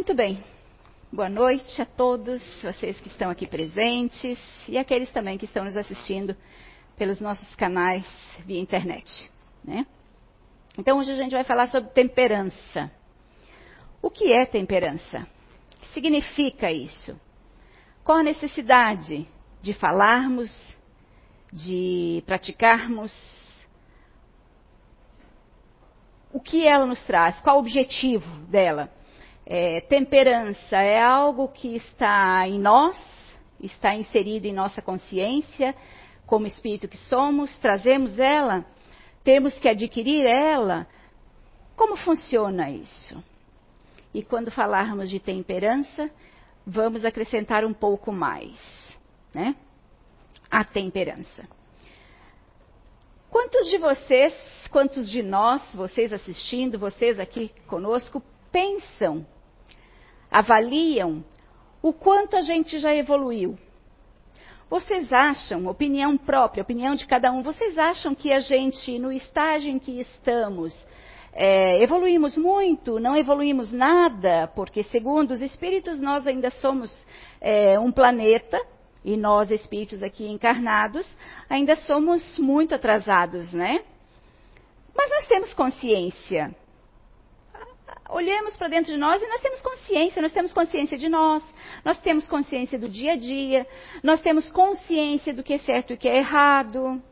Muito bem. Boa noite a todos vocês que estão aqui presentes e aqueles também que estão nos assistindo pelos nossos canais via internet. Né? Então, hoje a gente vai falar sobre temperança. O que é temperança? O que significa isso? Qual a necessidade de falarmos, de praticarmos? O que ela nos traz? Qual o objetivo dela? É, temperança é algo que está em nós, está inserido em nossa consciência, como espírito que somos, trazemos ela, temos que adquirir ela. Como funciona isso? E quando falarmos de temperança, vamos acrescentar um pouco mais, né? A temperança. Quantos de vocês, quantos de nós, vocês assistindo, vocês aqui conosco, pensam avaliam o quanto a gente já evoluiu. Vocês acham, opinião própria, opinião de cada um, vocês acham que a gente, no estágio em que estamos, é, evoluímos muito, não evoluímos nada, porque, segundo os espíritos, nós ainda somos é, um planeta, e nós, espíritos aqui encarnados, ainda somos muito atrasados, né? Mas nós temos consciência olhamos para dentro de nós e nós temos consciência, nós temos consciência de nós, nós temos consciência do dia a dia, nós temos consciência do que é certo e o que é errado.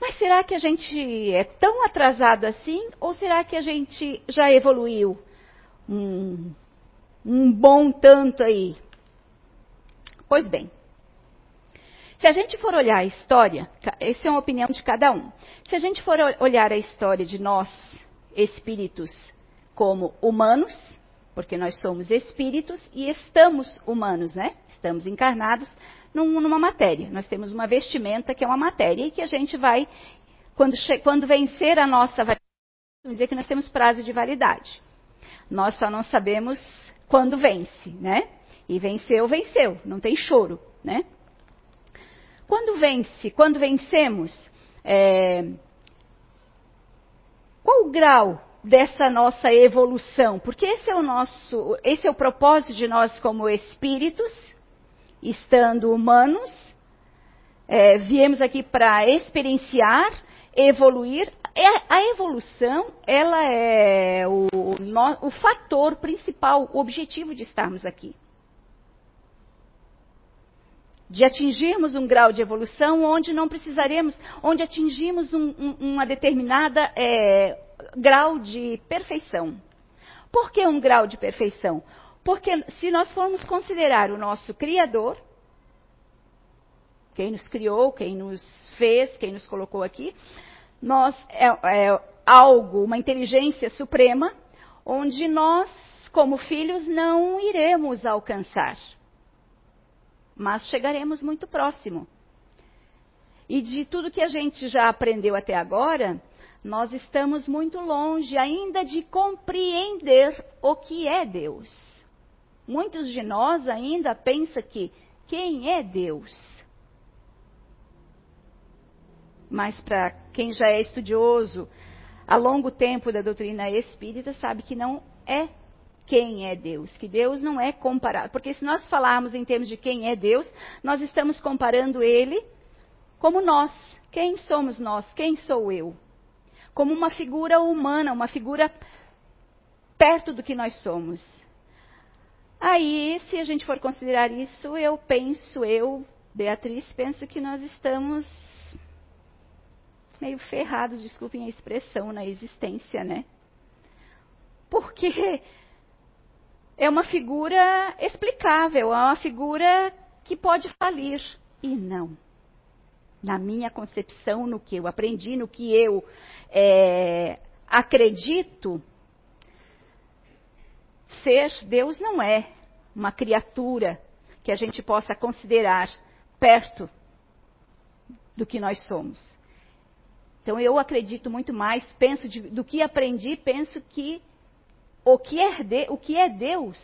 Mas será que a gente é tão atrasado assim? Ou será que a gente já evoluiu um, um bom tanto aí? Pois bem, se a gente for olhar a história, essa é uma opinião de cada um. Se a gente for olhar a história de nós, espíritos como humanos, porque nós somos espíritos e estamos humanos, né? Estamos encarnados num, numa matéria. Nós temos uma vestimenta que é uma matéria e que a gente vai, quando, quando vencer a nossa validade, vamos dizer que nós temos prazo de validade. Nós só não sabemos quando vence, né? E venceu, venceu, não tem choro, né? Quando vence, quando vencemos, é, qual o grau dessa nossa evolução, porque esse é o nosso, esse é o propósito de nós como espíritos, estando humanos, é, viemos aqui para experienciar, evoluir. É, a evolução, ela é o, o, o fator principal, o objetivo de estarmos aqui. De atingirmos um grau de evolução onde não precisaremos, onde atingimos um, um, uma determinada é, grau de perfeição. Por que um grau de perfeição? Porque se nós formos considerar o nosso Criador, quem nos criou, quem nos fez, quem nos colocou aqui, nós é, é algo, uma inteligência suprema, onde nós, como filhos, não iremos alcançar. Mas chegaremos muito próximo. E de tudo que a gente já aprendeu até agora, nós estamos muito longe ainda de compreender o que é Deus. Muitos de nós ainda pensam que quem é Deus? Mas para quem já é estudioso há longo tempo da doutrina espírita, sabe que não é quem é Deus, que Deus não é comparado. Porque se nós falarmos em termos de quem é Deus, nós estamos comparando ele como nós. Quem somos nós? Quem sou eu? Como uma figura humana, uma figura perto do que nós somos. Aí, se a gente for considerar isso, eu penso, eu, Beatriz, penso que nós estamos meio ferrados, desculpem a expressão, na existência, né? Porque é uma figura explicável, é uma figura que pode falir. E não na minha concepção, no que eu aprendi, no que eu é, acredito, ser Deus não é uma criatura que a gente possa considerar perto do que nós somos. Então eu acredito muito mais, penso de, do que aprendi, penso que o que, é de, o que é Deus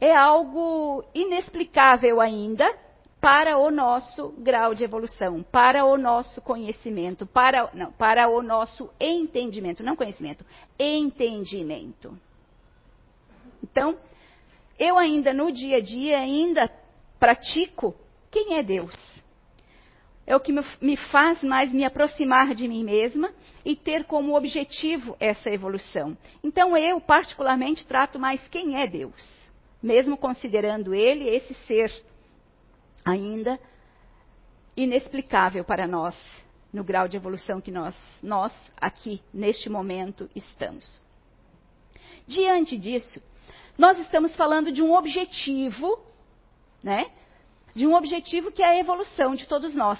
é algo inexplicável ainda, para o nosso grau de evolução, para o nosso conhecimento, para, não, para o nosso entendimento, não conhecimento, entendimento. Então, eu ainda no dia a dia ainda pratico quem é Deus. É o que me faz mais me aproximar de mim mesma e ter como objetivo essa evolução. Então eu, particularmente, trato mais quem é Deus, mesmo considerando ele esse ser ainda inexplicável para nós, no grau de evolução que nós, nós aqui, neste momento, estamos. Diante disso, nós estamos falando de um objetivo, né? De um objetivo que é a evolução de todos nós.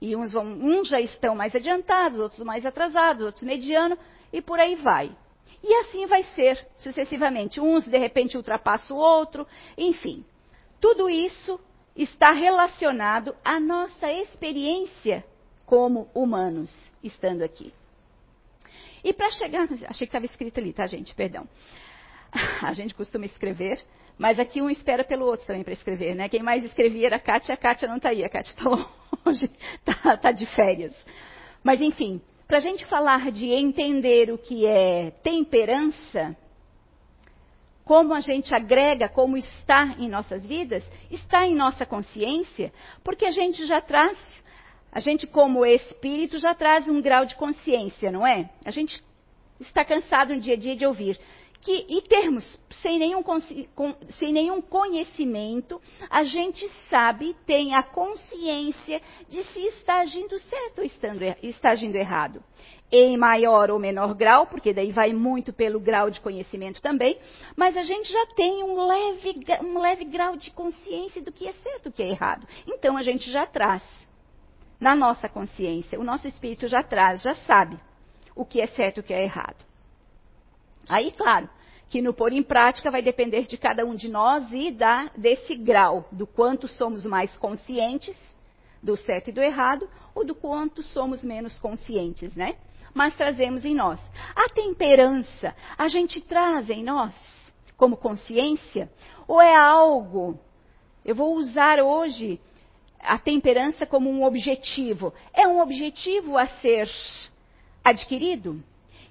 E uns, vão, uns já estão mais adiantados, outros mais atrasados, outros mediano, e por aí vai. E assim vai ser sucessivamente. Uns, de repente, ultrapassam o outro, enfim. Tudo isso está relacionado à nossa experiência como humanos, estando aqui. E para chegar. Achei que estava escrito ali, tá, gente? Perdão. A gente costuma escrever, mas aqui um espera pelo outro também para escrever, né? Quem mais escrevia era a Kátia, a Kátia não está aí, a Kátia está longe, está tá de férias. Mas enfim, para a gente falar de entender o que é temperança, como a gente agrega, como está em nossas vidas, está em nossa consciência, porque a gente já traz, a gente como espírito já traz um grau de consciência, não é? A gente está cansado no dia a dia de ouvir que, em termos, sem nenhum, sem nenhum conhecimento, a gente sabe, tem a consciência de se está agindo certo ou estando, está agindo errado. Em maior ou menor grau, porque daí vai muito pelo grau de conhecimento também, mas a gente já tem um leve, um leve grau de consciência do que é certo e do que é errado. Então a gente já traz na nossa consciência, o nosso espírito já traz, já sabe o que é certo e o que é errado. Aí, claro, que no pôr em prática vai depender de cada um de nós e da, desse grau, do quanto somos mais conscientes do certo e do errado, ou do quanto somos menos conscientes, né? Mas trazemos em nós. A temperança, a gente traz em nós como consciência, ou é algo, eu vou usar hoje a temperança como um objetivo. É um objetivo a ser adquirido?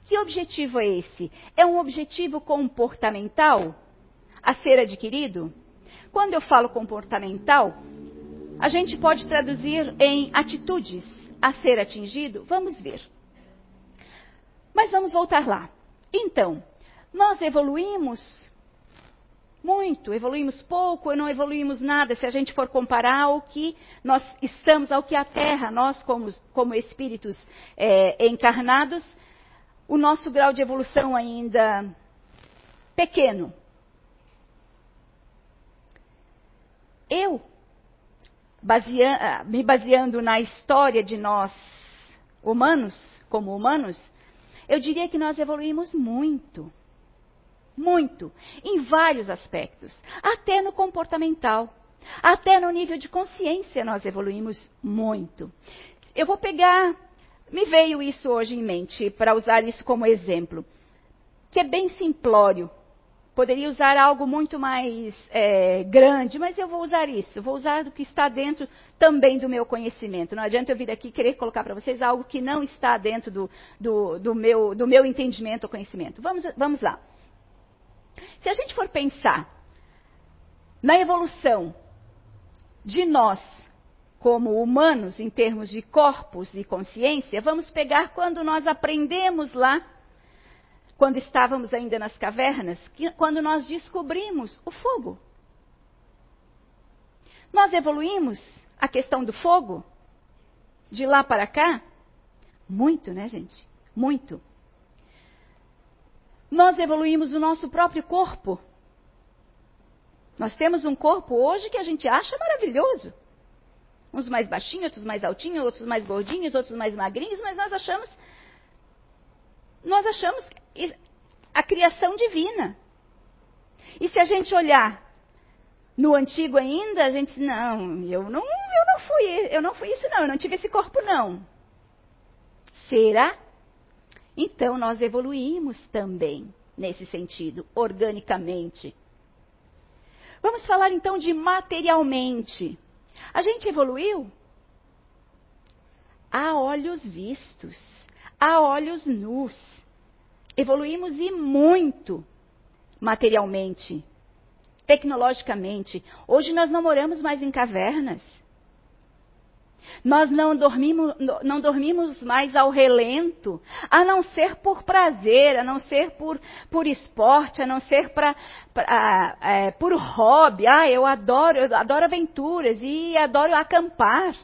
Que objetivo é esse? É um objetivo comportamental a ser adquirido? Quando eu falo comportamental, a gente pode traduzir em atitudes a ser atingido? Vamos ver. Mas vamos voltar lá. Então, nós evoluímos muito, evoluímos pouco, ou não evoluímos nada, se a gente for comparar ao que nós estamos, ao que a Terra, nós como, como espíritos é, encarnados, o nosso grau de evolução ainda pequeno. Eu, me baseando na história de nós humanos, como humanos, eu diria que nós evoluímos muito. Muito. Em vários aspectos. Até no comportamental. Até no nível de consciência nós evoluímos muito. Eu vou pegar me veio isso hoje em mente, para usar isso como exemplo, que é bem simplório. Poderia usar algo muito mais é, grande, mas eu vou usar isso. Vou usar o que está dentro também do meu conhecimento. Não adianta eu vir aqui querer colocar para vocês algo que não está dentro do, do, do, meu, do meu entendimento ou conhecimento. Vamos, vamos lá. Se a gente for pensar na evolução de nós como humanos, em termos de corpos e consciência, vamos pegar quando nós aprendemos lá, quando estávamos ainda nas cavernas, que, quando nós descobrimos o fogo. Nós evoluímos a questão do fogo de lá para cá? Muito, né, gente? Muito. Nós evoluímos o nosso próprio corpo. Nós temos um corpo hoje que a gente acha maravilhoso. Uns mais baixinhos, outros mais altinhos, outros mais gordinhos, outros mais magrinhos, mas nós achamos nós achamos a criação divina. E se a gente olhar no antigo ainda, a gente não, eu não, eu não fui, eu não fui isso não, eu não tive esse corpo não. Será? Então nós evoluímos também nesse sentido, organicamente. Vamos falar então de materialmente. A gente evoluiu a olhos vistos, a olhos nus. Evoluímos e muito materialmente, tecnologicamente. Hoje nós não moramos mais em cavernas. Nós não dormimos, não dormimos mais ao relento, a não ser por prazer, a não ser por, por esporte, a não ser pra, pra é, por hobby. Ah, eu adoro, eu adoro aventuras e adoro acampar.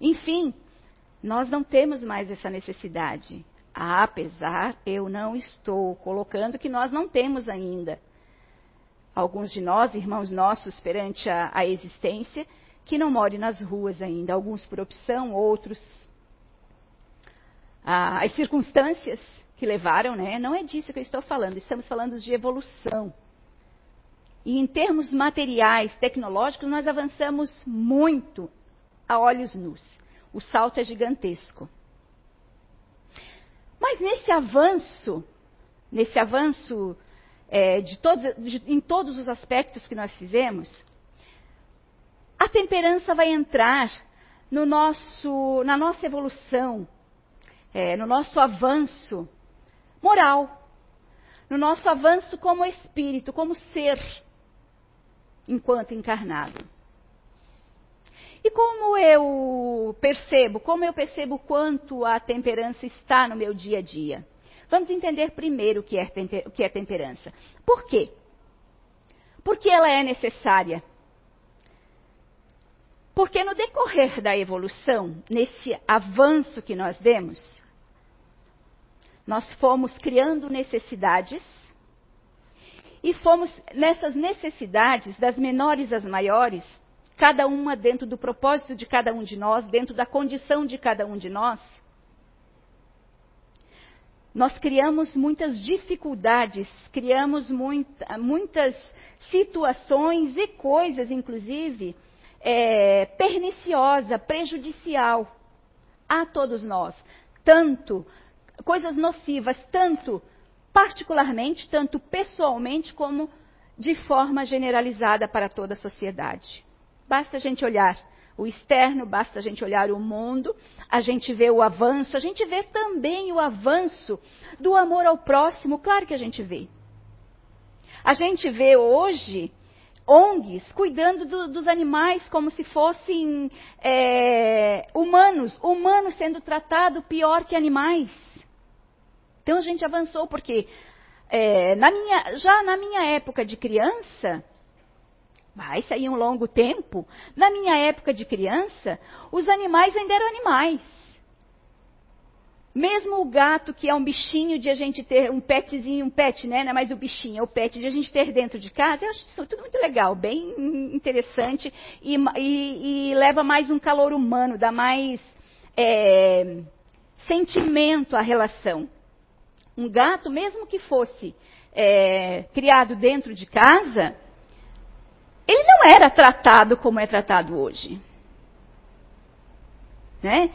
Enfim, nós não temos mais essa necessidade. Apesar, eu não estou colocando que nós não temos ainda. Alguns de nós, irmãos nossos, perante a, a existência, que não morem nas ruas ainda, alguns por opção, outros ah, as circunstâncias que levaram, né? Não é disso que eu estou falando, estamos falando de evolução. E em termos materiais, tecnológicos, nós avançamos muito a olhos nus. O salto é gigantesco. Mas nesse avanço, nesse avanço é, de todos, de, em todos os aspectos que nós fizemos, a temperança vai entrar no nosso, na nossa evolução, é, no nosso avanço moral, no nosso avanço como espírito, como ser, enquanto encarnado. E como eu percebo, como eu percebo quanto a temperança está no meu dia a dia? Vamos entender primeiro o que é, o que é temperança. Por quê? Porque ela é necessária porque no decorrer da evolução, nesse avanço que nós demos, nós fomos criando necessidades e fomos nessas necessidades, das menores às maiores, cada uma dentro do propósito de cada um de nós, dentro da condição de cada um de nós. Nós criamos muitas dificuldades, criamos muita, muitas situações e coisas, inclusive, é, perniciosa, prejudicial a todos nós. Tanto coisas nocivas, tanto particularmente, tanto pessoalmente, como de forma generalizada para toda a sociedade. Basta a gente olhar o externo, basta a gente olhar o mundo, a gente vê o avanço, a gente vê também o avanço do amor ao próximo, claro que a gente vê. A gente vê hoje ONGs cuidando do, dos animais como se fossem é, humanos, humanos sendo tratados pior que animais. Então a gente avançou porque é, na minha, já na minha época de criança, vai sair um longo tempo, na minha época de criança, os animais ainda eram animais. Mesmo o gato, que é um bichinho de a gente ter um petzinho, um pet, né? Não é mais o bichinho, é o pet de a gente ter dentro de casa, eu acho isso tudo muito legal, bem interessante e, e, e leva mais um calor humano, dá mais é, sentimento à relação. Um gato, mesmo que fosse é, criado dentro de casa, ele não era tratado como é tratado hoje. Né?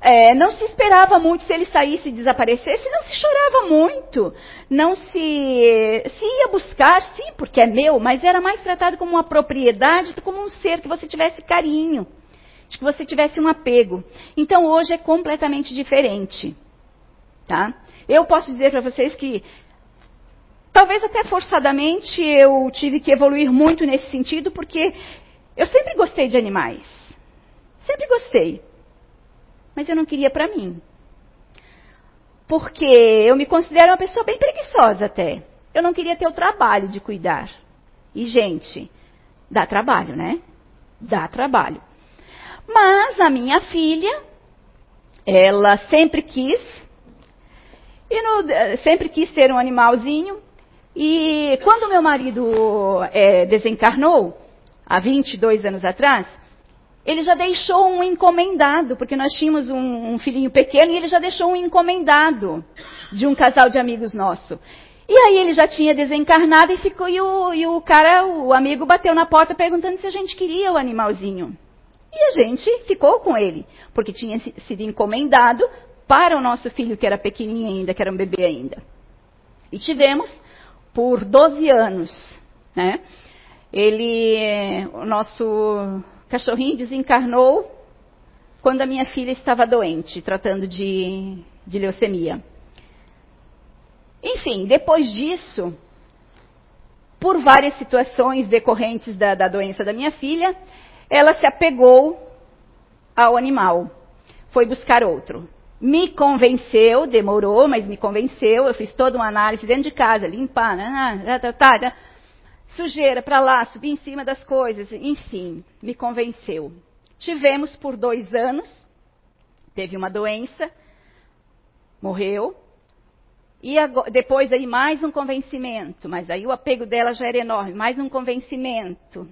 É, não se esperava muito se ele saísse e desaparecesse, não se chorava muito, não se, se ia buscar, sim, porque é meu, mas era mais tratado como uma propriedade como um ser que você tivesse carinho, de que você tivesse um apego. Então hoje é completamente diferente, tá? Eu posso dizer para vocês que talvez até forçadamente eu tive que evoluir muito nesse sentido, porque eu sempre gostei de animais, sempre gostei mas eu não queria para mim. Porque eu me considero uma pessoa bem preguiçosa até. Eu não queria ter o trabalho de cuidar. E, gente, dá trabalho, né? Dá trabalho. Mas a minha filha, ela sempre quis, e no, sempre quis ter um animalzinho. E quando meu marido é, desencarnou, há 22 anos atrás, ele já deixou um encomendado, porque nós tínhamos um, um, filhinho pequeno e ele já deixou um encomendado de um casal de amigos nosso. E aí ele já tinha desencarnado e ficou e o, e o cara, o amigo, bateu na porta perguntando se a gente queria o animalzinho. E a gente ficou com ele, porque tinha sido encomendado para o nosso filho que era pequenininho ainda, que era um bebê ainda. E tivemos por 12 anos, né? Ele, o nosso cachorrinho desencarnou quando a minha filha estava doente, tratando de, de leucemia. Enfim, depois disso, por várias situações decorrentes da, da doença da minha filha, ela se apegou ao animal. Foi buscar outro. Me convenceu, demorou, mas me convenceu. Eu fiz toda uma análise dentro de casa, limpar, né, tá, tá, tá, tá. sujeira para lá, subir em cima das coisas, enfim, me convenceu. Tivemos por dois anos, teve uma doença, morreu, e agora, depois aí mais um convencimento, mas aí o apego dela já era enorme, mais um convencimento.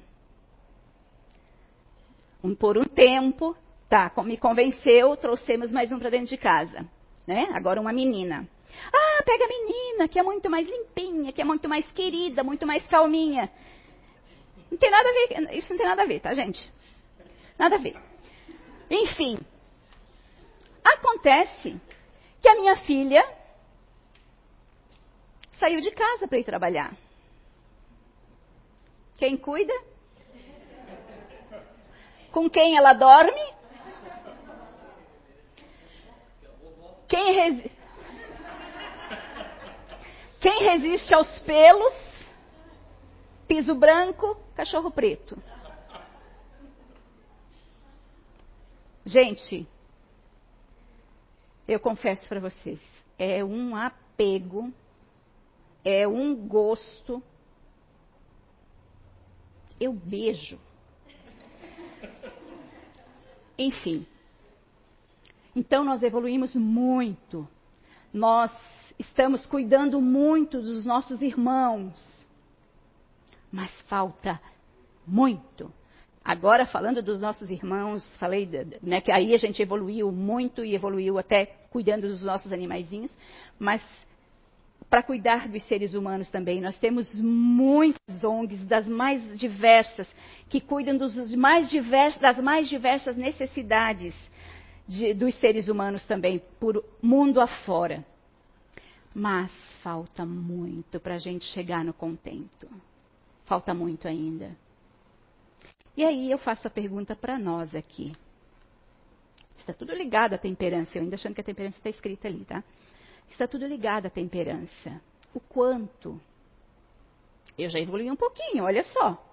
Um, por um tempo, tá, me convenceu, trouxemos mais um para dentro de casa, né? Agora uma menina. Ah, pega a menina, que é muito mais limpinha, que é muito mais querida, muito mais calminha. Não tem nada a ver, isso não tem nada a ver, tá, gente? Nada a ver. Enfim, acontece que a minha filha saiu de casa para ir trabalhar. Quem cuida? Com quem ela dorme? Quem, resi... quem resiste aos pelos? Piso branco, cachorro preto. Gente, eu confesso para vocês, é um apego é um gosto. Eu beijo. Enfim. Então nós evoluímos muito. Nós estamos cuidando muito dos nossos irmãos. Mas falta muito. Agora, falando dos nossos irmãos, falei né, que aí a gente evoluiu muito e evoluiu até cuidando dos nossos animaizinhos, mas para cuidar dos seres humanos também. Nós temos muitas ONGs das mais diversas que cuidam dos mais diversos, das mais diversas necessidades de, dos seres humanos também, por mundo afora. Mas falta muito para a gente chegar no contento. Falta muito ainda. E aí eu faço a pergunta para nós aqui. Está tudo ligado à temperança. Eu ainda achando que a temperança está escrita ali, tá? Está tudo ligado à temperança. O quanto. Eu já evolui um pouquinho, olha só.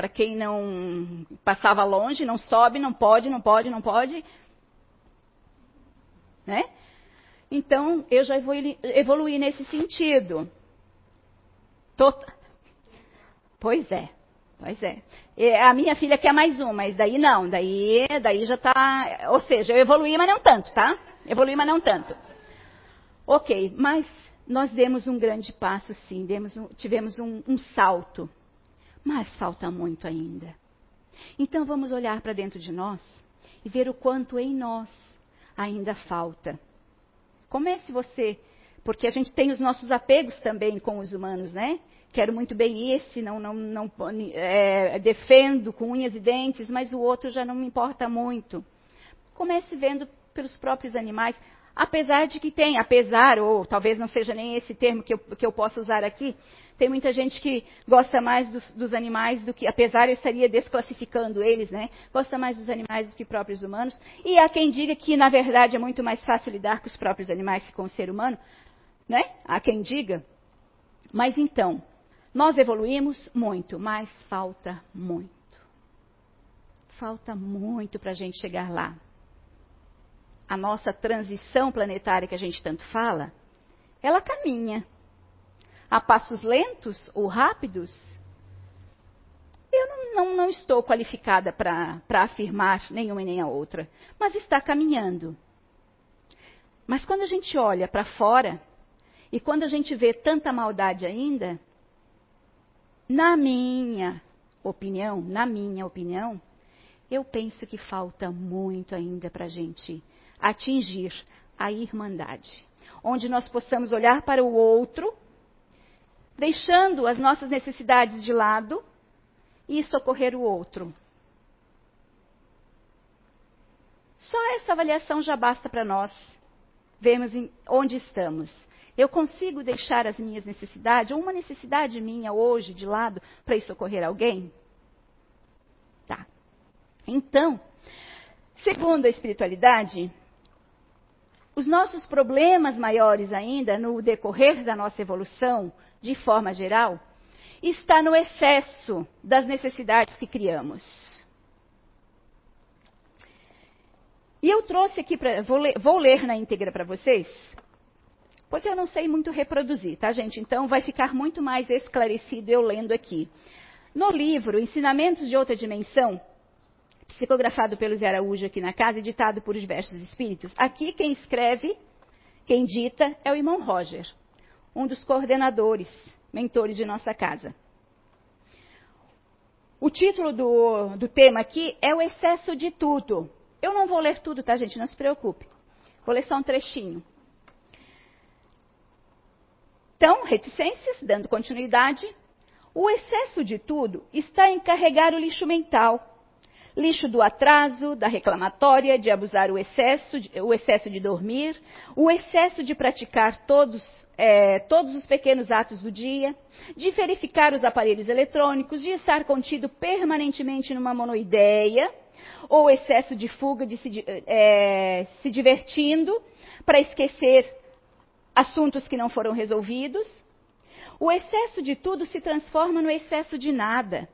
Para quem não passava longe, não sobe, não pode, não pode, não pode. Né? Então, eu já evolui nesse sentido. Pois é, pois é. E a minha filha quer mais um, mas daí não, daí, daí já está. Ou seja, eu evoluí, mas não tanto, tá? Evoluí, mas não tanto. Ok, mas nós demos um grande passo, sim, um, tivemos um, um salto, mas falta muito ainda. Então vamos olhar para dentro de nós e ver o quanto em nós ainda falta. Comece você, porque a gente tem os nossos apegos também com os humanos, né? Quero muito bem esse, não, não, não é, defendo com unhas e dentes, mas o outro já não me importa muito. Comece vendo pelos próprios animais. Apesar de que tem, apesar, ou talvez não seja nem esse termo que eu, que eu possa usar aqui, tem muita gente que gosta mais dos, dos, animais do que, apesar eu estaria desclassificando eles, né? Gosta mais dos animais do que próprios humanos. E há quem diga que, na verdade, é muito mais fácil lidar com os próprios animais que com o ser humano, né? Há quem diga. Mas então, nós evoluímos muito, mas falta muito. Falta muito para a gente chegar lá a nossa transição planetária que a gente tanto fala, ela caminha. A passos lentos ou rápidos, eu não, não, não estou qualificada para afirmar nenhuma e nem a outra, mas está caminhando. Mas quando a gente olha para fora, e quando a gente vê tanta maldade ainda, na minha opinião, na minha opinião, eu penso que falta muito ainda para a gente atingir a irmandade, onde nós possamos olhar para o outro, deixando as nossas necessidades de lado e socorrer o outro. Só essa avaliação já basta para nós vermos onde estamos. Eu consigo deixar as minhas necessidades, ou uma necessidade minha hoje de lado, para ir socorrer alguém? Tá. Então, segundo a espiritualidade, os nossos problemas maiores ainda, no decorrer da nossa evolução, de forma geral, está no excesso das necessidades que criamos. E eu trouxe aqui, pra, vou, vou ler na íntegra para vocês, porque eu não sei muito reproduzir, tá, gente? Então vai ficar muito mais esclarecido eu lendo aqui. No livro Ensinamentos de Outra Dimensão, psicografado pelo Zé Araújo aqui na casa, editado por diversos espíritos, aqui quem escreve, quem dita, é o irmão Roger, um dos coordenadores, mentores de nossa casa. O título do, do tema aqui é o excesso de tudo. Eu não vou ler tudo, tá, gente? Não se preocupe. Vou ler só um trechinho. Então, reticências, dando continuidade, o excesso de tudo está em carregar o lixo mental. Lixo do atraso, da reclamatória, de abusar o excesso, o excesso de dormir, o excesso de praticar todos, é, todos os pequenos atos do dia, de verificar os aparelhos eletrônicos, de estar contido permanentemente numa monoideia, ou excesso de fuga, de se, é, se divertindo para esquecer assuntos que não foram resolvidos, o excesso de tudo se transforma no excesso de nada,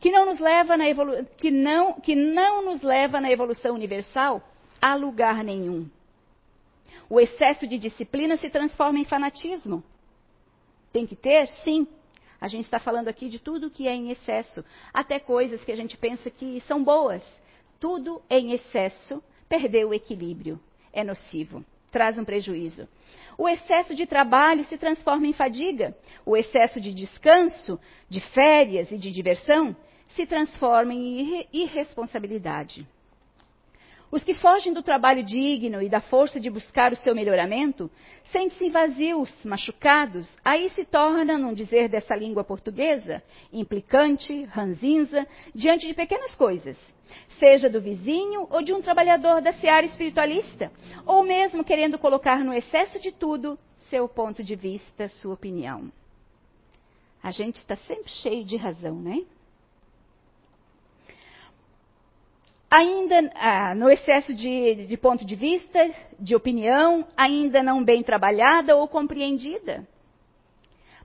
que não nos leva na, evolu que não, que não nos leva na evolução universal a lugar nenhum. O excesso de disciplina se transforma em fanatismo. Tem que ter? Sim. A gente está falando aqui de tudo que é em excesso, até coisas que a gente pensa que são boas. Tudo em excesso perdeu o equilíbrio, é nocivo, traz um prejuízo. O excesso de trabalho se transforma em fadiga. O excesso de descanso, de férias e de diversão se transforma em irresponsabilidade. Os que fogem do trabalho digno e da força de buscar o seu melhoramento sentem-se vazios, machucados, aí se tornam, num dizer dessa língua portuguesa, implicante, ranzinza, diante de pequenas coisas, seja do vizinho ou de um trabalhador da seara espiritualista, ou mesmo querendo colocar no excesso de tudo seu ponto de vista, sua opinião. A gente está sempre cheio de razão, né? Ainda ah, no excesso de, de, ponto de vista, de opinião, ainda não bem trabalhada ou compreendida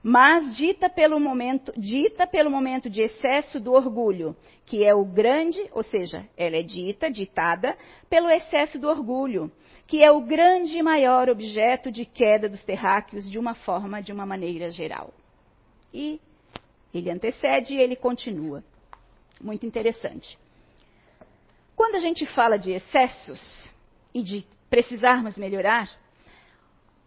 mas dita pelo momento, dita pelo momento de excesso do orgulho, que é o grande, ou seja, ela é dita, ditada pelo excesso do orgulho, que é o grande e maior objeto de queda dos terráqueos de uma forma, de uma maneira geral. E ele antecede e ele continua. Muito interessante. Quando a gente fala de excessos e de precisarmos melhorar,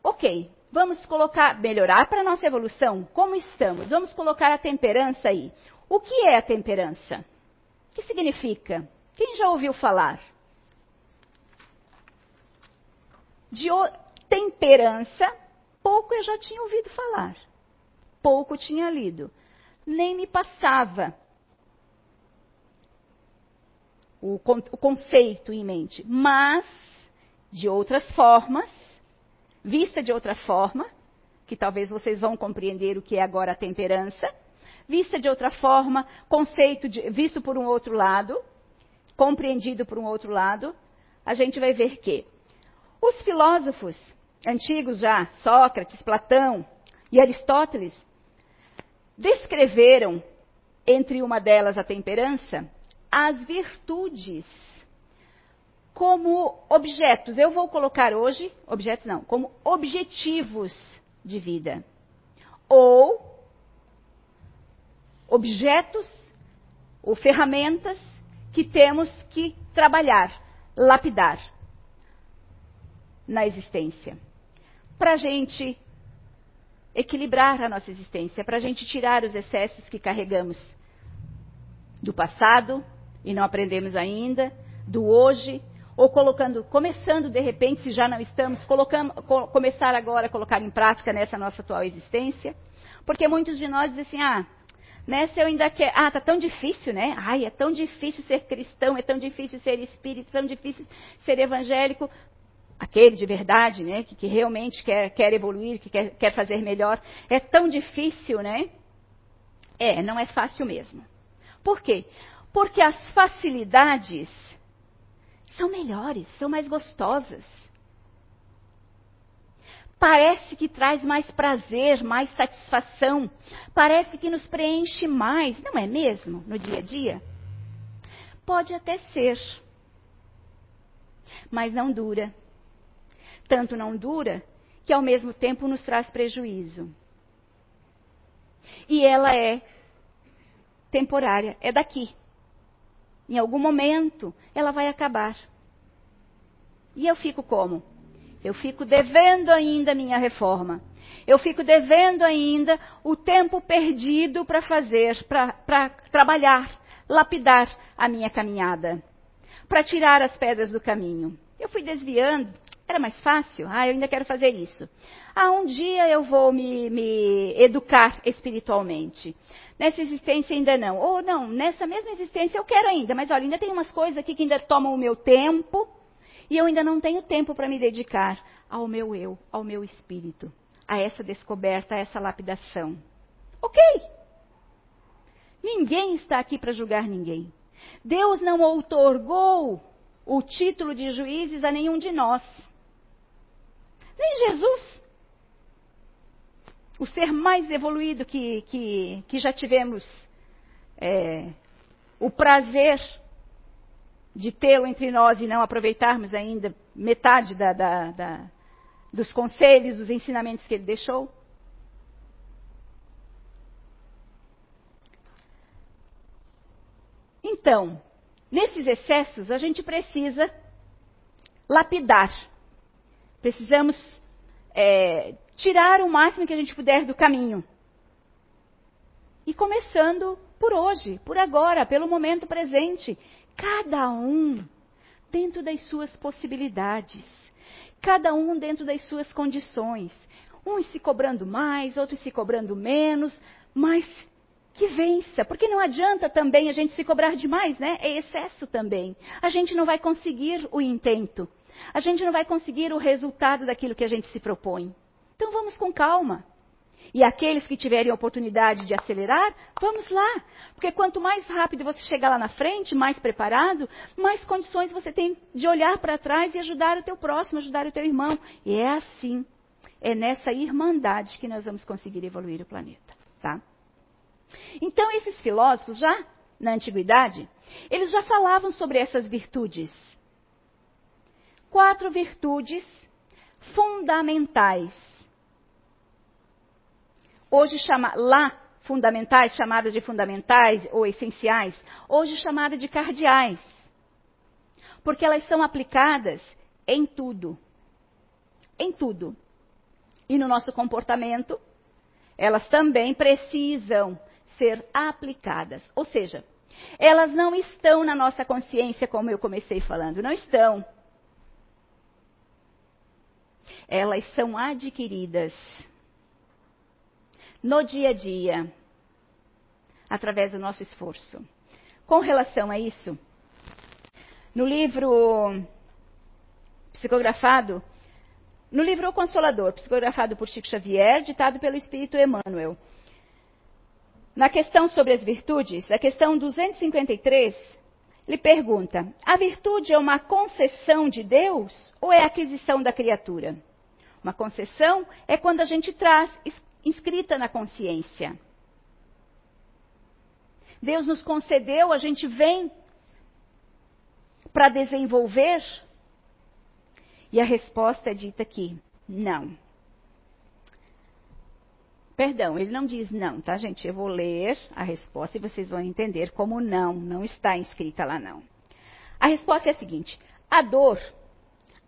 ok, Vamos colocar, melhorar para a nossa evolução. Como estamos? Vamos colocar a temperança aí. O que é a temperança? O que significa? Quem já ouviu falar? De temperança, pouco eu já tinha ouvido falar. Pouco tinha lido. Nem me passava o, o conceito em mente. Mas, de outras formas, vista de outra forma, que talvez vocês vão compreender o que é agora a temperança, vista de outra forma, conceito de, visto por um outro lado, compreendido por um outro lado, a gente vai ver que os filósofos antigos já, Sócrates, Platão e Aristóteles, descreveram, entre uma delas a temperança, as virtudes como objetos. Eu vou colocar hoje, objetos não, como objetivos de vida. Ou objetos ou ferramentas que temos que trabalhar, lapidar na existência. Para a gente equilibrar a nossa existência, para a gente tirar os excessos que carregamos do passado e não aprendemos ainda, do hoje ou colocando, começando de repente, se já não estamos, colocando, co começar agora a colocar em prática nessa nossa atual existência. Porque muitos de nós dizem assim, ah, nessa eu ainda quero, ah, tá tão difícil, né? Ai, é tão difícil ser cristão, é tão difícil ser espírita, é tão difícil ser evangélico. Aquele de verdade, né, que, que realmente quer, quer evoluir, que quer, quer fazer melhor, é tão difícil, né? É, não é fácil mesmo. Por quê? Porque as facilidades são melhores, são mais gostosas. Parece que traz mais prazer, mais satisfação. Parece que nos preenche mais, não é mesmo? No dia a dia? Pode até ser. Mas não dura. Tanto não dura que ao mesmo tempo nos traz prejuízo. E ela é temporária, é daqui. Em algum momento ela vai acabar. E eu fico como? Eu fico devendo ainda minha reforma. Eu fico devendo ainda o tempo perdido para fazer, para trabalhar, lapidar a minha caminhada, para tirar as pedras do caminho. Eu fui desviando, era mais fácil. Ah, eu ainda quero fazer isso. Ah, um dia eu vou me, me educar espiritualmente. Nessa existência ainda não. Ou não, nessa mesma existência eu quero ainda, mas olha, ainda tem umas coisas aqui que ainda tomam o meu tempo e eu ainda não tenho tempo para me dedicar ao meu eu, ao meu espírito, a essa descoberta, a essa lapidação. Ok. Ninguém está aqui para julgar ninguém. Deus não outorgou o título de juízes a nenhum de nós. Nem Jesus. O ser mais evoluído que, que, que já tivemos é, o prazer de tê-lo entre nós e não aproveitarmos ainda metade da, da, da, dos conselhos, dos ensinamentos que ele deixou? Então, nesses excessos, a gente precisa lapidar. Precisamos é, tirar o máximo que a gente puder do caminho. E começando por hoje, por agora, pelo momento presente. Cada um dentro das suas possibilidades. Cada um dentro das suas condições. Uns se cobrando mais, outros se cobrando menos, mas que vença, porque não adianta também a gente se cobrar demais, né? É excesso também. A gente não vai conseguir o intento. A gente não vai conseguir o resultado daquilo que a gente se propõe. Então vamos com calma. E aqueles que tiverem a oportunidade de acelerar, vamos lá. Porque quanto mais rápido você chegar lá na frente, mais preparado, mais condições você tem de olhar para trás e ajudar o teu próximo, ajudar o teu irmão. E é assim, é nessa irmandade que nós vamos conseguir evoluir o planeta, tá? Então esses filósofos já na antiguidade, eles já falavam sobre essas virtudes. Quatro virtudes fundamentais hoje chama, lá fundamentais, chamadas de fundamentais ou essenciais, hoje chamada de cardeais. Porque elas são aplicadas em tudo. Em tudo. E no nosso comportamento, elas também precisam ser aplicadas. Ou seja, elas não estão na nossa consciência, como eu comecei falando, não estão. Elas são adquiridas no dia a dia, através do nosso esforço. Com relação a isso, no livro psicografado, no livro O Consolador, psicografado por Chico Xavier, ditado pelo Espírito Emmanuel, na questão sobre as virtudes, na questão 253, ele pergunta: a virtude é uma concessão de Deus ou é aquisição da criatura? Uma concessão é quando a gente traz inscrita na consciência. Deus nos concedeu, a gente vem para desenvolver? E a resposta é dita aqui: não. Perdão, ele não diz não, tá, gente? Eu vou ler a resposta e vocês vão entender como não, não está inscrita lá não. A resposta é a seguinte: a dor,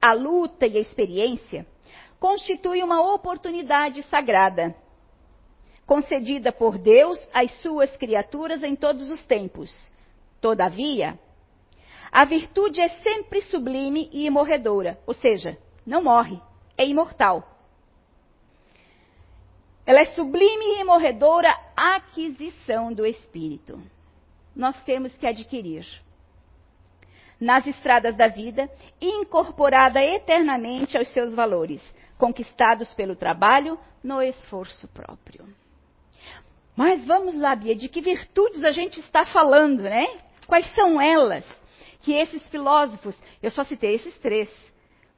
a luta e a experiência constitui uma oportunidade sagrada, concedida por Deus às suas criaturas em todos os tempos. Todavia, a virtude é sempre sublime e imorredora, ou seja, não morre, é imortal. Ela é sublime e imorredora aquisição do espírito. Nós temos que adquirir nas estradas da vida, incorporada eternamente aos seus valores, conquistados pelo trabalho no esforço próprio. Mas vamos lá, Bia, de que virtudes a gente está falando, né? Quais são elas que esses filósofos, eu só citei esses três,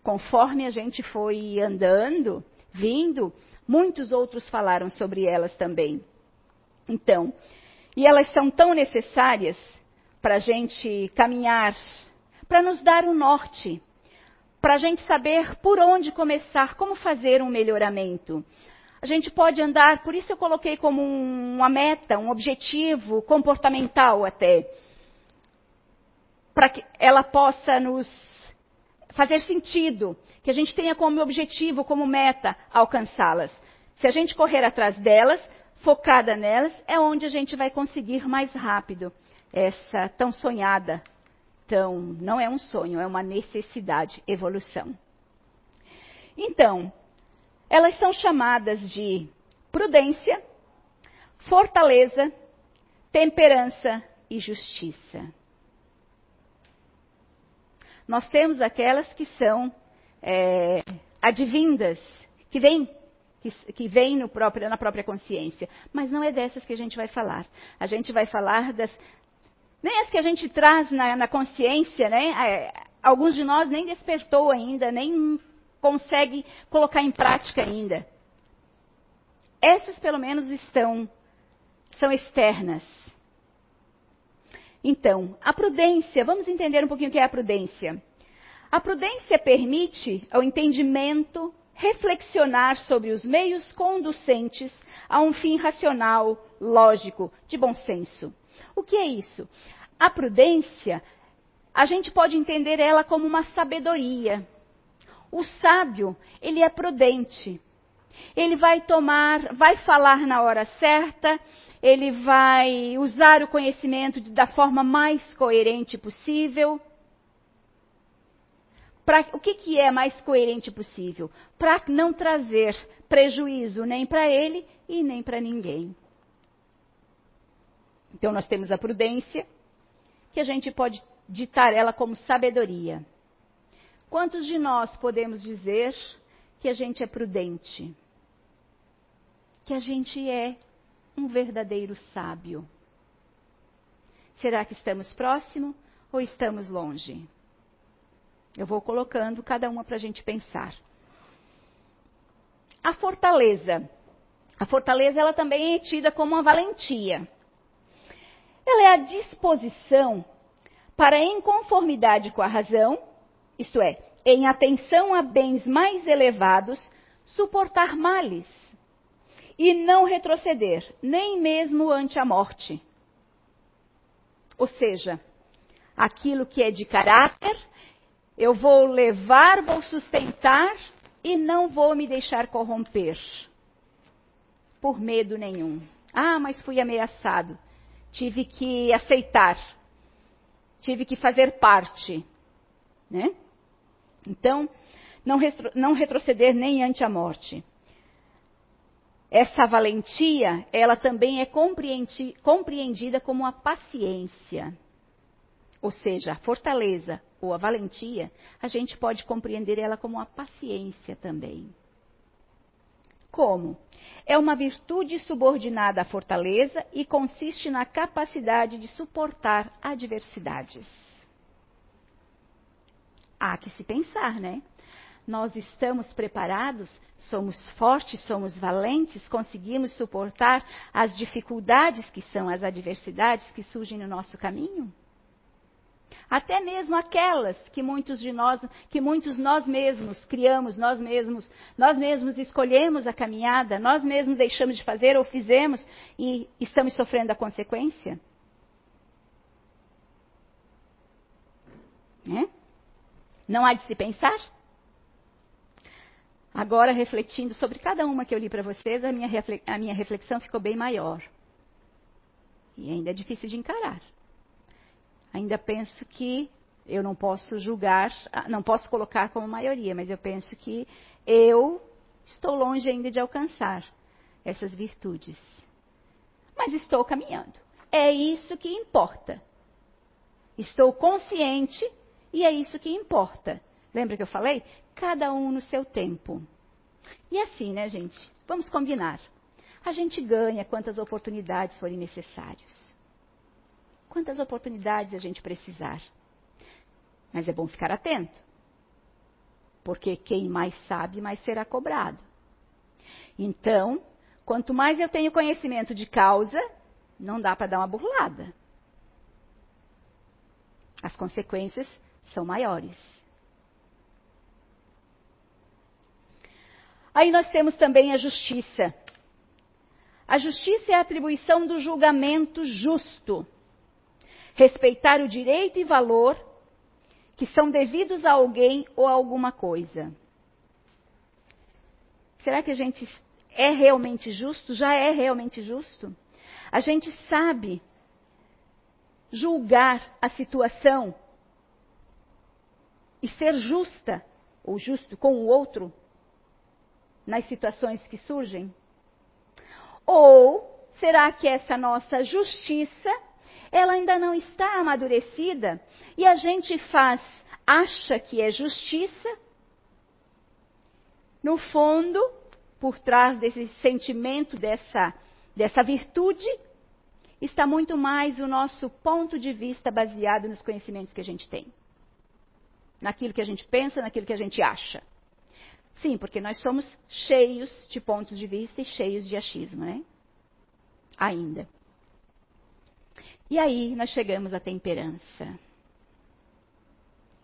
conforme a gente foi andando, vindo, muitos outros falaram sobre elas também. Então, e elas são tão necessárias para a gente caminhar, para nos dar o um norte, para a gente saber por onde começar, como fazer um melhoramento. A gente pode andar, por isso eu coloquei como uma meta, um objetivo comportamental até, para que ela possa nos fazer sentido, que a gente tenha como objetivo, como meta, alcançá-las. Se a gente correr atrás delas, focada nelas, é onde a gente vai conseguir mais rápido essa tão sonhada, tão não é um sonho, é uma necessidade, evolução. Então, elas são chamadas de prudência, fortaleza, temperança e justiça. Nós temos aquelas que são é, advindas, que vêm que, que vem na própria consciência. Mas não é dessas que a gente vai falar. A gente vai falar das. Nem as que a gente traz na, na consciência, né? É, alguns de nós nem despertou ainda, nem consegue colocar em prática ainda. Essas, pelo menos, estão, são externas. Então, a prudência, vamos entender um pouquinho o que é a prudência. A prudência permite ao entendimento reflexionar sobre os meios conducentes a um fim racional, lógico, de bom senso. O que é isso? A prudência, a gente pode entender ela como uma sabedoria. O sábio, ele é prudente. Ele vai tomar, vai falar na hora certa, ele vai usar o conhecimento da forma mais coerente possível. Pra, o que, que é mais coerente possível? Para não trazer prejuízo nem para ele e nem para ninguém. Então nós temos a prudência, que a gente pode ditar ela como sabedoria. Quantos de nós podemos dizer que a gente é prudente? Que a gente é um verdadeiro sábio? Será que estamos próximo ou estamos longe? Eu vou colocando cada uma para a gente pensar. A fortaleza. A fortaleza ela também é tida como uma valentia. Ela é a disposição para, em conformidade com a razão, isto é, em atenção a bens mais elevados, suportar males e não retroceder, nem mesmo ante a morte. Ou seja, aquilo que é de caráter, eu vou levar, vou sustentar e não vou me deixar corromper. Por medo nenhum. Ah, mas fui ameaçado. Tive que aceitar. Tive que fazer parte. Né? Então, não, retro, não retroceder nem ante a morte. Essa valentia, ela também é compreendi, compreendida como a paciência. Ou seja, a fortaleza ou a valentia, a gente pode compreender ela como a paciência também. Como? É uma virtude subordinada à fortaleza e consiste na capacidade de suportar adversidades há que se pensar, né? Nós estamos preparados, somos fortes, somos valentes, conseguimos suportar as dificuldades que são as adversidades que surgem no nosso caminho? Até mesmo aquelas que muitos de nós, que muitos nós mesmos criamos, nós mesmos, nós mesmos escolhemos a caminhada, nós mesmos deixamos de fazer ou fizemos e estamos sofrendo a consequência? É? Não há de se pensar? Agora, refletindo sobre cada uma que eu li para vocês, a minha, reflexão ficou bem maior. E ainda é difícil de encarar. Ainda penso que eu não posso julgar, não posso colocar como maioria, mas eu penso que eu estou longe ainda de alcançar essas virtudes. Mas estou caminhando. É isso que importa. Estou consciente e é isso que importa. Lembra que eu falei? Cada um no seu tempo. E assim, né, gente? Vamos combinar. A gente ganha quantas oportunidades forem necessárias. Quantas oportunidades a gente precisar. Mas é bom ficar atento. Porque quem mais sabe, mais será cobrado. Então, quanto mais eu tenho conhecimento de causa, não dá para dar uma burlada. As consequências são maiores. Aí nós temos também a justiça. A justiça é a atribuição do julgamento justo. Respeitar o direito e valor que são devidos a alguém ou a alguma coisa. Será que a gente é realmente justo? Já é realmente justo? A gente sabe julgar a situação e ser justa ou justo com o outro nas situações que surgem? Ou será que essa nossa justiça, ela ainda não está amadurecida e a gente faz, acha que é justiça? No fundo, por trás desse sentimento, dessa, dessa virtude, está muito mais o nosso ponto de vista baseado nos conhecimentos que a gente tem. Naquilo que a gente pensa, naquilo que a gente acha. Sim, porque nós somos cheios de pontos de vista e cheios de achismo, né? Ainda. E aí nós chegamos à temperança.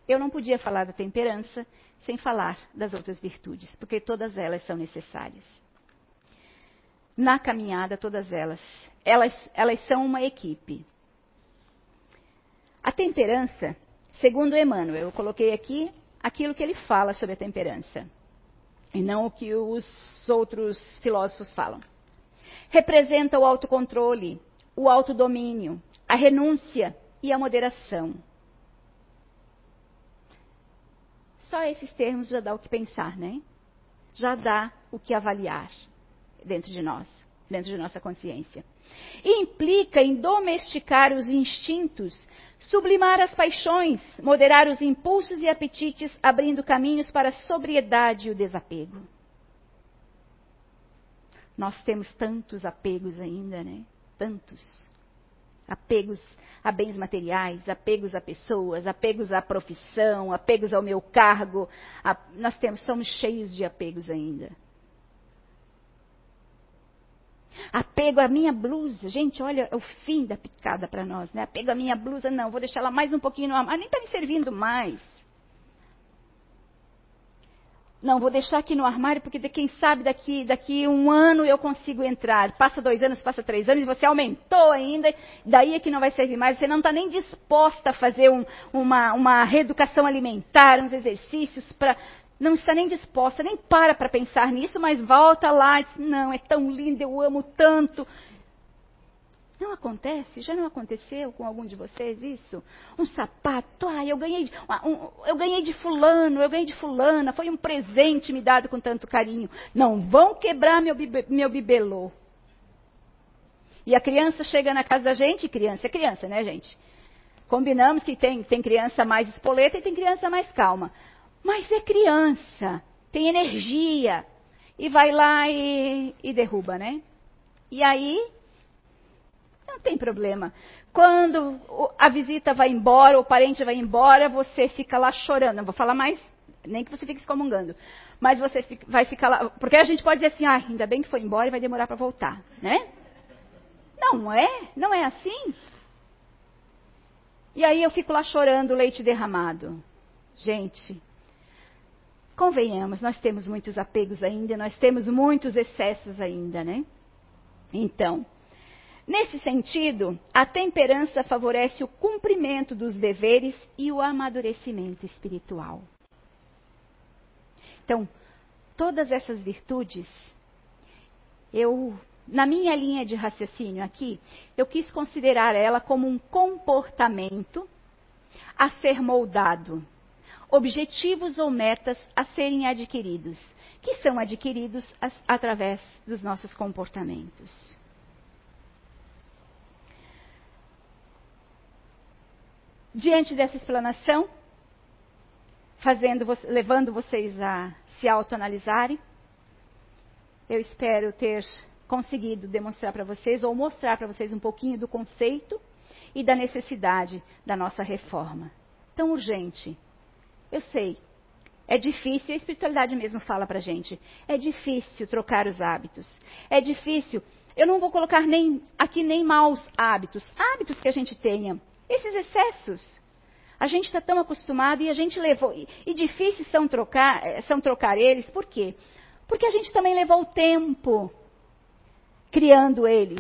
Eu não podia falar da temperança sem falar das outras virtudes, porque todas elas são necessárias. Na caminhada, todas elas, elas, elas são uma equipe. A temperança, segundo Emmanuel, eu coloquei aqui aquilo que ele fala sobre a temperança e não o que os outros filósofos falam. Representa o autocontrole, o autodomínio, a renúncia e a moderação. Só esses termos já dá o que pensar, né? Já dá o que avaliar dentro de nós, dentro de nossa consciência. E implica em domesticar os instintos, sublimar as paixões, moderar os impulsos e apetites, abrindo caminhos para a sobriedade e o desapego. Nós temos tantos apegos ainda, né? Tantos. Apegos a bens materiais, apegos a pessoas, apegos à profissão, apegos ao meu cargo. A... nós temos, somos cheios de apegos ainda. Apego à minha blusa. Gente, olha é o fim da picada para nós, né? Apego à minha blusa, não, vou deixar ela mais um pouquinho no armário. Nem está me servindo mais. Não, vou deixar aqui no armário porque quem sabe daqui, daqui um ano eu consigo entrar. Passa dois anos, passa três anos e você aumentou ainda, daí é que não vai servir mais. Você não está nem disposta a fazer um, uma, uma reeducação alimentar, uns exercícios para não está nem disposta, nem para para pensar nisso, mas volta lá e diz, não, é tão lindo, eu amo tanto. Não acontece? Já não aconteceu com algum de vocês isso? Um sapato, ah, eu ganhei, de, um, eu ganhei de fulano, eu ganhei de fulana, foi um presente me dado com tanto carinho. Não vão quebrar meu, meu bibelô. E a criança chega na casa da gente, criança é criança, né, gente? Combinamos que tem, tem criança mais espoleta e tem criança mais calma. Mas é criança, tem energia. E vai lá e, e derruba, né? E aí, não tem problema. Quando a visita vai embora, o parente vai embora, você fica lá chorando. Não vou falar mais, nem que você fique excomungando. Mas você fica, vai ficar lá. Porque a gente pode dizer assim, ah, ainda bem que foi embora e vai demorar para voltar, né? Não é? Não é assim? E aí eu fico lá chorando leite derramado. Gente, convenhamos, nós temos muitos apegos ainda, nós temos muitos excessos ainda, né? Então, nesse sentido, a temperança favorece o cumprimento dos deveres e o amadurecimento espiritual. Então, todas essas virtudes, eu, na minha linha de raciocínio aqui, eu quis considerar ela como um comportamento a ser moldado objetivos ou metas a serem adquiridos, que são adquiridos as, através dos nossos comportamentos. Diante dessa explanação, fazendo, levando vocês a se autoanalisarem, eu espero ter conseguido demonstrar para vocês ou mostrar para vocês um pouquinho do conceito e da necessidade da nossa reforma. Tão urgente eu sei. É difícil, a espiritualidade mesmo fala pra gente. É difícil trocar os hábitos. É difícil. Eu não vou colocar nem aqui nem maus hábitos, hábitos que a gente tenha. Esses excessos. A gente está tão acostumado e a gente levou. E difícil são trocar, eh, são trocar eles, por quê? Porque a gente também levou o tempo criando eles,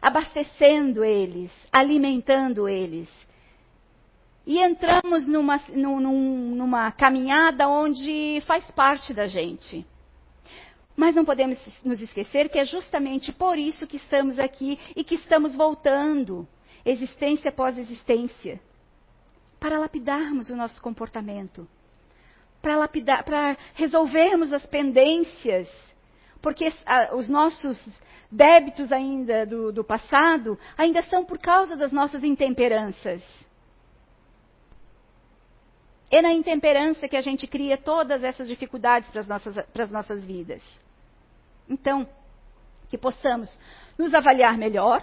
abastecendo eles, alimentando eles. E entramos numa, num, numa caminhada onde faz parte da gente. Mas não podemos nos esquecer que é justamente por isso que estamos aqui e que estamos voltando, existência após existência, para lapidarmos o nosso comportamento, para, lapidar, para resolvermos as pendências, porque os nossos débitos ainda do, do passado ainda são por causa das nossas intemperanças. É na intemperança que a gente cria todas essas dificuldades para as nossas, para as nossas vidas. Então, que possamos nos avaliar melhor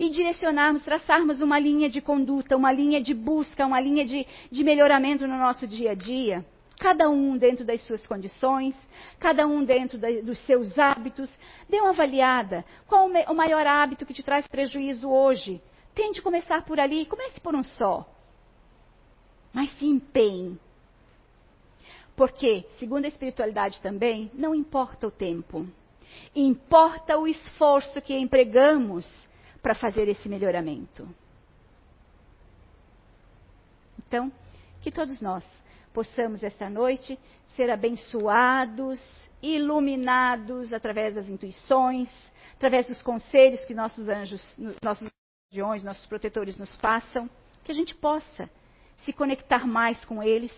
e direcionarmos, traçarmos uma linha de conduta, uma linha de busca, uma linha de, de melhoramento no nosso dia a dia. Cada um dentro das suas condições, cada um dentro da, dos seus hábitos. Dê uma avaliada. Qual o maior hábito que te traz prejuízo hoje? Tente começar por ali, comece por um só mas se empenhe. Porque, segundo a espiritualidade também, não importa o tempo. Importa o esforço que empregamos para fazer esse melhoramento. Então, que todos nós possamos esta noite ser abençoados, iluminados através das intuições, através dos conselhos que nossos anjos, nossos guardiões, nossos protetores nos passam, que a gente possa se conectar mais com eles,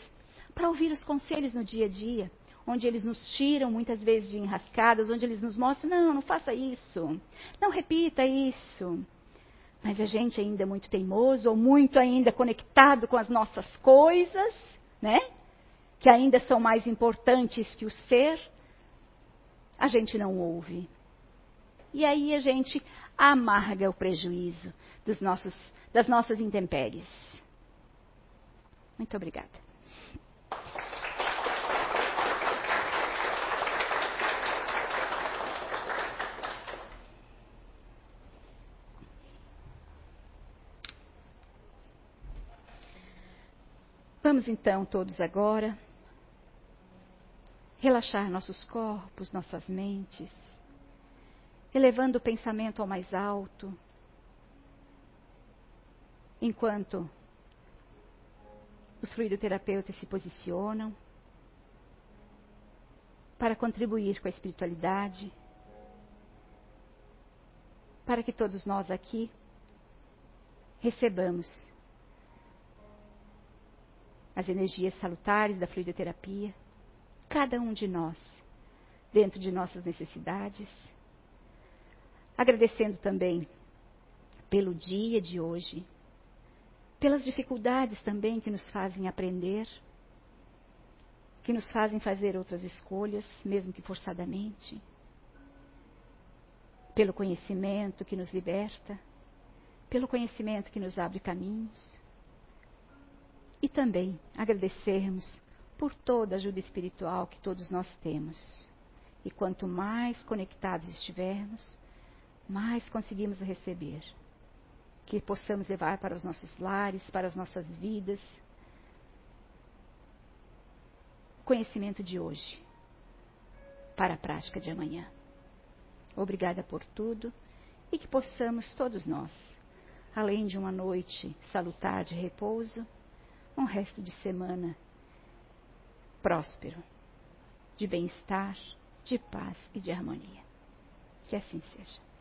para ouvir os conselhos no dia a dia, onde eles nos tiram muitas vezes de enrascadas, onde eles nos mostram: não, não faça isso, não repita isso. Mas a gente ainda é muito teimoso, ou muito ainda conectado com as nossas coisas, né? Que ainda são mais importantes que o ser, a gente não ouve. E aí a gente amarga o prejuízo dos nossos, das nossas intempéries. Muito obrigada. Vamos então todos agora relaxar nossos corpos, nossas mentes, elevando o pensamento ao mais alto, enquanto os fluidoterapeutas se posicionam para contribuir com a espiritualidade, para que todos nós aqui recebamos as energias salutares da fluidoterapia, cada um de nós, dentro de nossas necessidades. Agradecendo também pelo dia de hoje, pelas dificuldades também que nos fazem aprender, que nos fazem fazer outras escolhas, mesmo que forçadamente, pelo conhecimento que nos liberta, pelo conhecimento que nos abre caminhos, e também agradecermos por toda a ajuda espiritual que todos nós temos. E quanto mais conectados estivermos, mais conseguimos receber que possamos levar para os nossos lares, para as nossas vidas. O conhecimento de hoje para a prática de amanhã. Obrigada por tudo e que possamos todos nós, além de uma noite salutar de repouso, um resto de semana próspero, de bem-estar, de paz e de harmonia. Que assim seja.